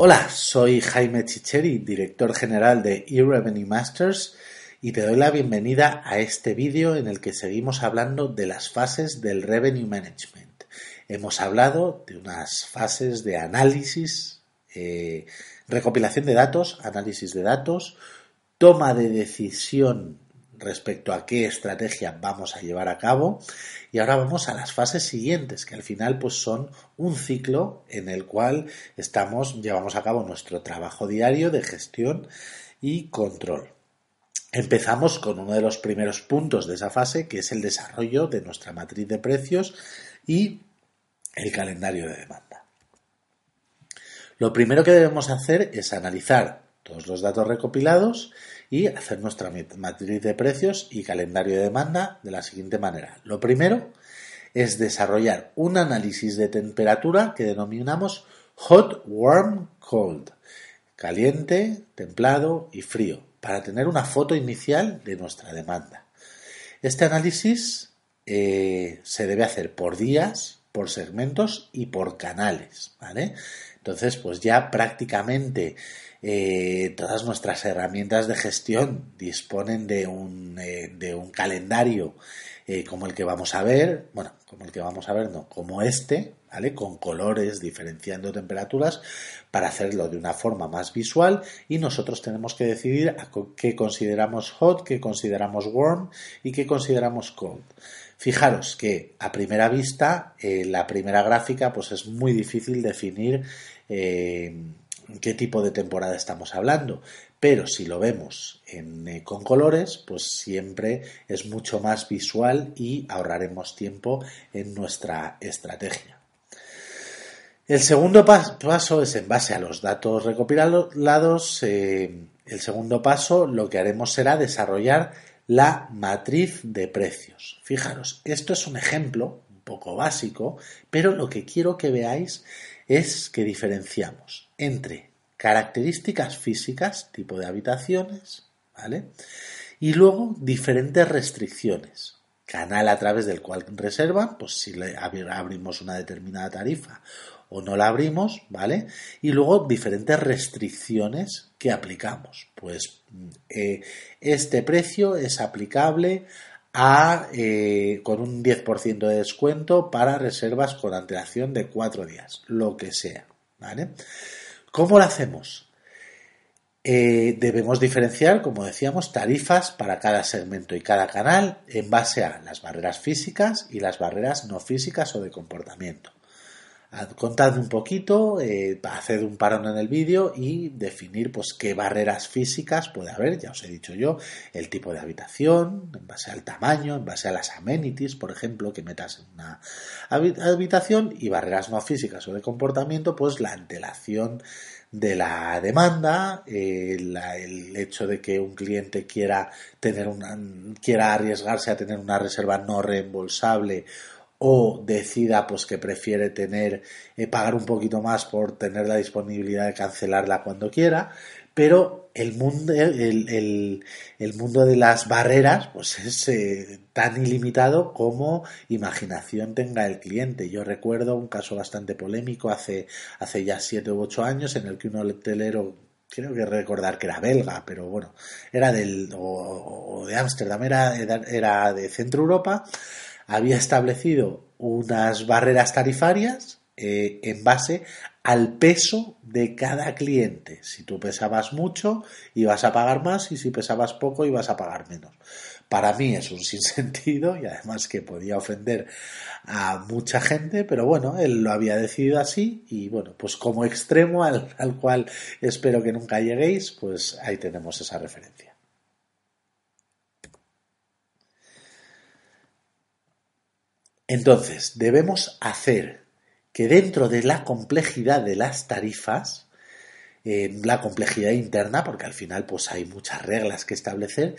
Hola, soy Jaime Chicheri, director general de eRevenue Masters y te doy la bienvenida a este vídeo en el que seguimos hablando de las fases del Revenue Management. Hemos hablado de unas fases de análisis, eh, recopilación de datos, análisis de datos, toma de decisión respecto a qué estrategia vamos a llevar a cabo y ahora vamos a las fases siguientes que al final pues son un ciclo en el cual estamos llevamos a cabo nuestro trabajo diario de gestión y control. Empezamos con uno de los primeros puntos de esa fase que es el desarrollo de nuestra matriz de precios y el calendario de demanda. Lo primero que debemos hacer es analizar todos los datos recopilados y hacer nuestra matriz de precios y calendario de demanda de la siguiente manera. Lo primero es desarrollar un análisis de temperatura que denominamos hot, warm, cold, caliente, templado y frío, para tener una foto inicial de nuestra demanda. Este análisis eh, se debe hacer por días, por segmentos y por canales, ¿vale? Entonces, pues ya prácticamente eh, todas nuestras herramientas de gestión disponen de un, eh, calendario eh, como el que vamos a ver, bueno, como el que vamos a ver, no, como este, ¿vale? Con colores diferenciando temperaturas para hacerlo de una forma más visual y nosotros tenemos que decidir qué consideramos hot, qué consideramos warm y qué consideramos cold. Fijaros que a primera vista la primera gráfica pues es muy difícil definir qué tipo de temporada estamos hablando. Pero si lo vemos eh, con colores, pues siempre es mucho más visual y ahorraremos tiempo en nuestra estrategia. El segundo paso es en base a los datos recopilados. Eh, el segundo paso lo que haremos será desarrollar la matriz de precios. Fijaros, esto es un ejemplo un poco básico, pero lo que quiero que veáis es que diferenciamos entre características físicas, tipo de habitaciones, ¿vale? Y luego diferentes restricciones. Canal a través del cual reservan, pues si le abrimos una determinada tarifa o no la abrimos, ¿vale? Y luego diferentes restricciones que aplicamos. Pues eh, este precio es aplicable a, eh, con un 10% de descuento para reservas con antelación de cuatro días, lo que sea, ¿vale? ¿Cómo lo hacemos? Eh, debemos diferenciar, como decíamos, tarifas para cada segmento y cada canal en base a las barreras físicas y las barreras no físicas o de comportamiento contad un poquito, eh, hacer un parón en el vídeo y definir pues qué barreras físicas puede haber, ya os he dicho yo, el tipo de habitación, en base al tamaño, en base a las amenities, por ejemplo, que metas en una habitación y barreras no físicas o de comportamiento, pues la antelación de la demanda, eh, el hecho de que un cliente quiera tener una, quiera arriesgarse a tener una reserva no reembolsable o decida pues que prefiere tener eh, pagar un poquito más por tener la disponibilidad de cancelarla cuando quiera pero el mundo el, el, mundo de las barreras pues es eh, tan ilimitado como imaginación tenga el cliente. Yo recuerdo un caso bastante polémico hace hace ya siete u ocho años en el que un hotelero creo que recordar que era belga, pero bueno, era del, o, de Ámsterdam, era, era de Centro Europa, había establecido unas barreras tarifarias eh, en base al peso de cada cliente. Si tú pesabas mucho, ibas a pagar más y si pesabas poco, ibas a pagar menos. Para mí es un sinsentido y además que podía ofender a mucha gente, pero bueno, él lo había decidido así y bueno, pues como extremo al, al cual espero que nunca lleguéis, pues ahí tenemos esa referencia. Entonces, debemos hacer que dentro de la complejidad de las tarifas, eh, la complejidad interna, porque al final pues hay muchas reglas que establecer,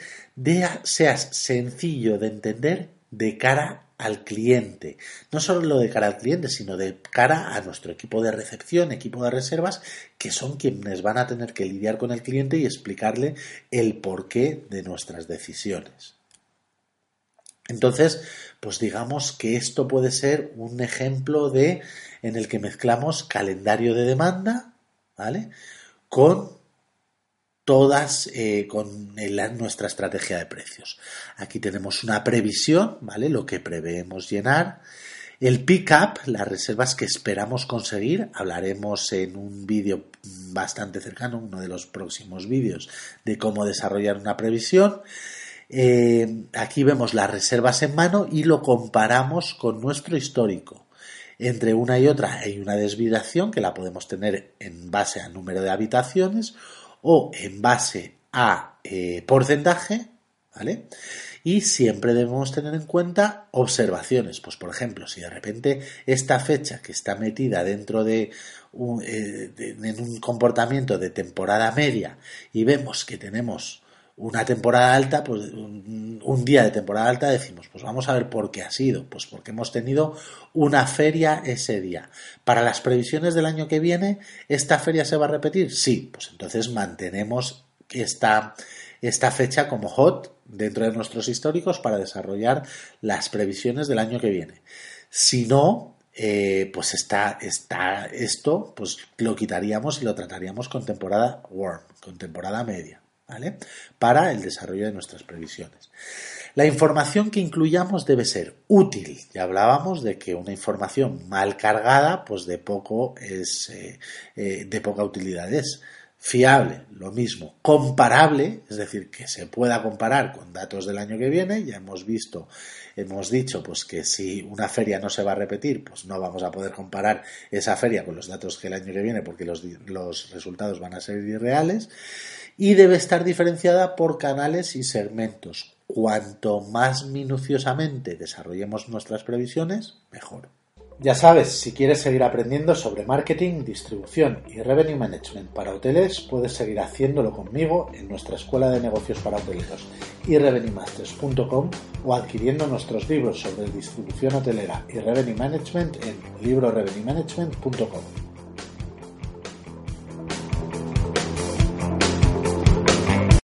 seas sencillo de entender de cara al cliente. No solo de cara al cliente, sino de cara a nuestro equipo de recepción, equipo de reservas, que son quienes van a tener que lidiar con el cliente y explicarle el porqué de nuestras decisiones. Entonces, pues digamos que esto puede ser un ejemplo de en el que mezclamos calendario de demanda, ¿vale? Con todas eh, con nuestra estrategia de precios. Aquí tenemos una previsión, ¿vale? Lo que preveemos llenar. El pick-up, las reservas que esperamos conseguir, hablaremos en un vídeo bastante cercano, uno de los próximos vídeos, de cómo desarrollar una previsión. Eh, aquí vemos las reservas en mano y lo comparamos con nuestro histórico. Entre una y otra hay una desviación que la podemos tener en base al número de habitaciones o en base a eh, porcentaje, ¿vale? Y siempre debemos tener en cuenta observaciones. Pues, por ejemplo, si de repente esta fecha que está metida dentro de un, eh, en un comportamiento de temporada media y vemos que tenemos una temporada alta, pues un, día de temporada alta decimos, pues vamos a ver por qué ha sido, pues porque hemos tenido una feria ese día. Para las previsiones del año que viene, ¿esta feria se va a repetir? Sí, pues entonces mantenemos esta, esta fecha como hot dentro de nuestros históricos para desarrollar las previsiones del año que viene. Si no, eh, pues está, está esto, pues lo quitaríamos y lo trataríamos con temporada warm, con temporada media. Para el desarrollo de nuestras previsiones. La información que incluyamos debe ser útil. Ya hablábamos de que una información mal cargada, pues de poco es, eh, eh, de poca utilidad es. Fiable, lo mismo. Comparable, es decir, que se pueda comparar con datos del año que viene. Ya hemos visto, hemos dicho, pues que si una feria no se va a repetir, pues no vamos a poder comparar esa feria con los datos que el año que viene, porque los, los resultados van a ser irreales y debe estar diferenciada por canales y segmentos. Cuanto más minuciosamente desarrollemos nuestras previsiones, mejor. Ya sabes, si quieres seguir aprendiendo sobre marketing, distribución y revenue management para hoteles, puedes seguir haciéndolo conmigo en nuestra escuela de negocios para hoteleros y revenuemasters.com o adquiriendo nuestros libros sobre distribución hotelera y revenue management en librorevenuemanagement.com.